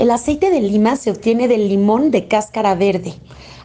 El aceite de lima se obtiene del limón de cáscara verde.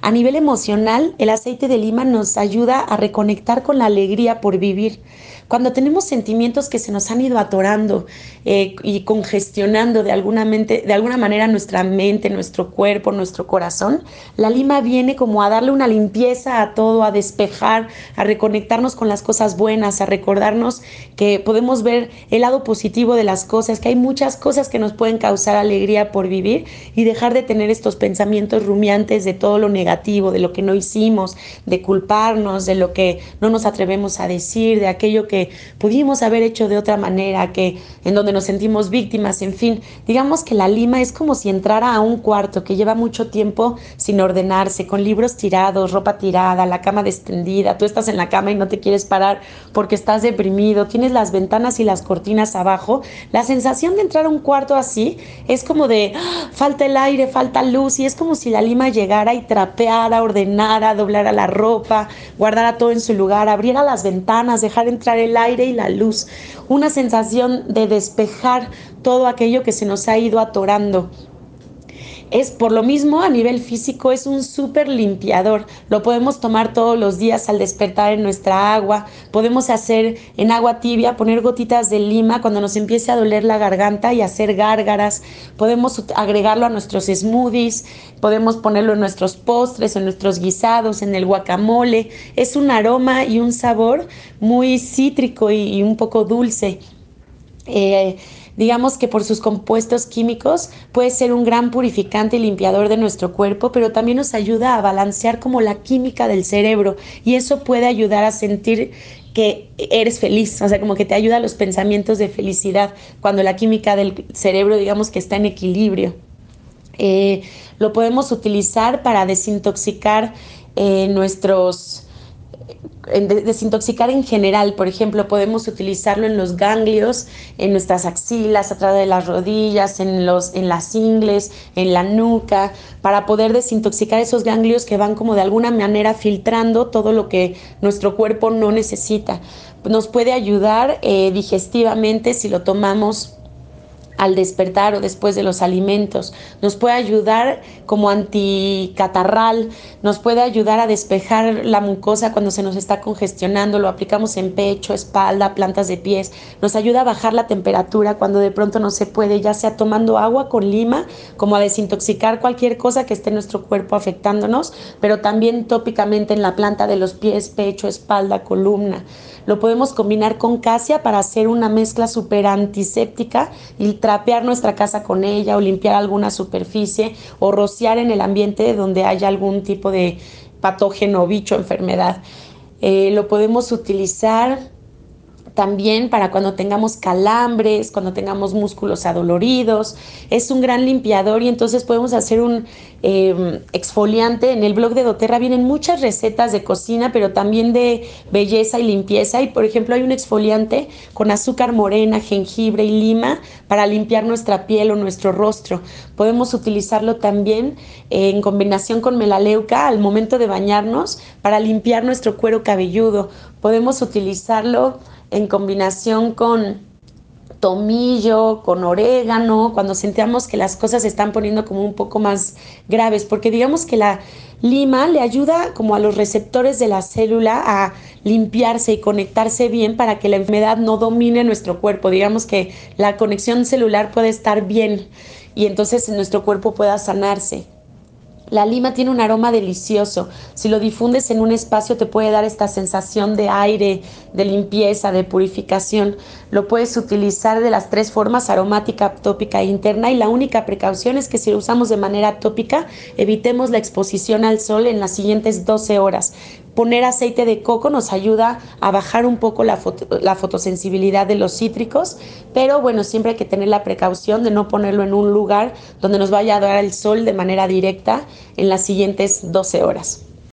A nivel emocional, el aceite de lima nos ayuda a reconectar con la alegría por vivir. Cuando tenemos sentimientos que se nos han ido atorando eh, y congestionando de alguna, mente, de alguna manera nuestra mente, nuestro cuerpo, nuestro corazón, la lima viene como a darle una limpieza a todo, a despejar, a reconectarnos con las cosas buenas, a recordarnos que podemos ver el lado positivo de las cosas, que hay muchas cosas que nos pueden causar alegría por vivir y dejar de tener estos pensamientos rumiantes de todo lo negativo, de lo que no hicimos, de culparnos, de lo que no nos atrevemos a decir, de aquello que pudimos haber hecho de otra manera, que en donde nos sentimos víctimas, en fin, digamos que la lima es como si entrara a un cuarto que lleva mucho tiempo sin ordenarse, con libros tirados, ropa tirada, la cama extendida, tú estás en la cama y no te quieres parar porque estás deprimido, tienes las ventanas y las cortinas abajo, la sensación de entrar a un cuarto así es como de ¡ah! falta el aire, falta luz y es como si la lima llegara y trapeara, ordenara, doblara la ropa, guardara todo en su lugar, abriera las ventanas, dejar entrar el aire y la luz, una sensación de despejar todo aquello que se nos ha ido atorando. Es por lo mismo a nivel físico, es un súper limpiador. Lo podemos tomar todos los días al despertar en nuestra agua. Podemos hacer en agua tibia, poner gotitas de lima cuando nos empiece a doler la garganta y hacer gárgaras. Podemos agregarlo a nuestros smoothies, podemos ponerlo en nuestros postres, en nuestros guisados, en el guacamole. Es un aroma y un sabor muy cítrico y, un poco dulce. Eh, Digamos que por sus compuestos químicos puede ser un gran purificante y limpiador de nuestro cuerpo, pero también nos ayuda a balancear como la química del cerebro y eso puede ayudar a sentir que eres feliz, o sea, como que te ayuda a los pensamientos de felicidad cuando la química del cerebro digamos que está en equilibrio. Eh, lo podemos utilizar para desintoxicar eh, nuestros desintoxicar en general, por ejemplo, podemos utilizarlo en los ganglios, en nuestras axilas, atrás de las rodillas, en, los, en las ingles, en la nuca, para poder desintoxicar esos ganglios que van como de alguna manera filtrando todo lo que nuestro cuerpo no necesita. Nos puede ayudar eh, digestivamente si lo tomamos al despertar o después de los alimentos. Nos puede ayudar como anticatarral, nos puede ayudar a despejar la mucosa cuando se nos está congestionando, lo aplicamos en pecho, espalda, plantas de pies, nos ayuda a bajar la temperatura cuando de pronto no se puede, ya sea tomando agua con lima, como a desintoxicar cualquier cosa que esté en nuestro cuerpo afectándonos, pero también tópicamente en la planta de los pies, pecho, espalda, columna. Lo podemos combinar con casia para hacer una mezcla súper antiséptica y trapear nuestra casa con ella o limpiar alguna superficie o rociar en el ambiente donde haya algún tipo de patógeno, bicho, enfermedad. Eh, lo podemos utilizar también para cuando tengamos calambres, cuando tengamos músculos adoloridos. Es un gran limpiador y entonces podemos hacer un em, exfoliante. En el blog de doTERRA vienen muchas recetas de cocina, pero también de belleza y limpieza. Y por ejemplo hay un exfoliante con azúcar morena, jengibre y lima para limpiar nuestra piel o nuestro rostro. Podemos utilizarlo también en combinación con melaleuca al momento de bañarnos para limpiar nuestro cuero cabelludo. Podemos utilizarlo en combinación con tomillo, con orégano, cuando sentíamos que las cosas se están poniendo como un poco más graves, porque digamos que la lima le ayuda como a los receptores de la célula a limpiarse y conectarse bien para que la enfermedad no domine nuestro cuerpo, digamos que la conexión celular puede estar bien y entonces nuestro cuerpo pueda sanarse. La lima tiene un aroma delicioso. Si lo difundes en un espacio te puede dar esta sensación de aire, de limpieza, de purificación. Lo puedes utilizar de las tres formas, aromática, tópica e interna. Y la única precaución es que si lo usamos de manera tópica, evitemos la exposición al sol en las siguientes 12 horas. Poner aceite de coco nos ayuda a bajar un poco la, la, fotosensibilidad de los cítricos, pero bueno, siempre hay que tener la precaución de no ponerlo en un lugar donde nos vaya a dar el sol de manera directa en las siguientes 12 horas.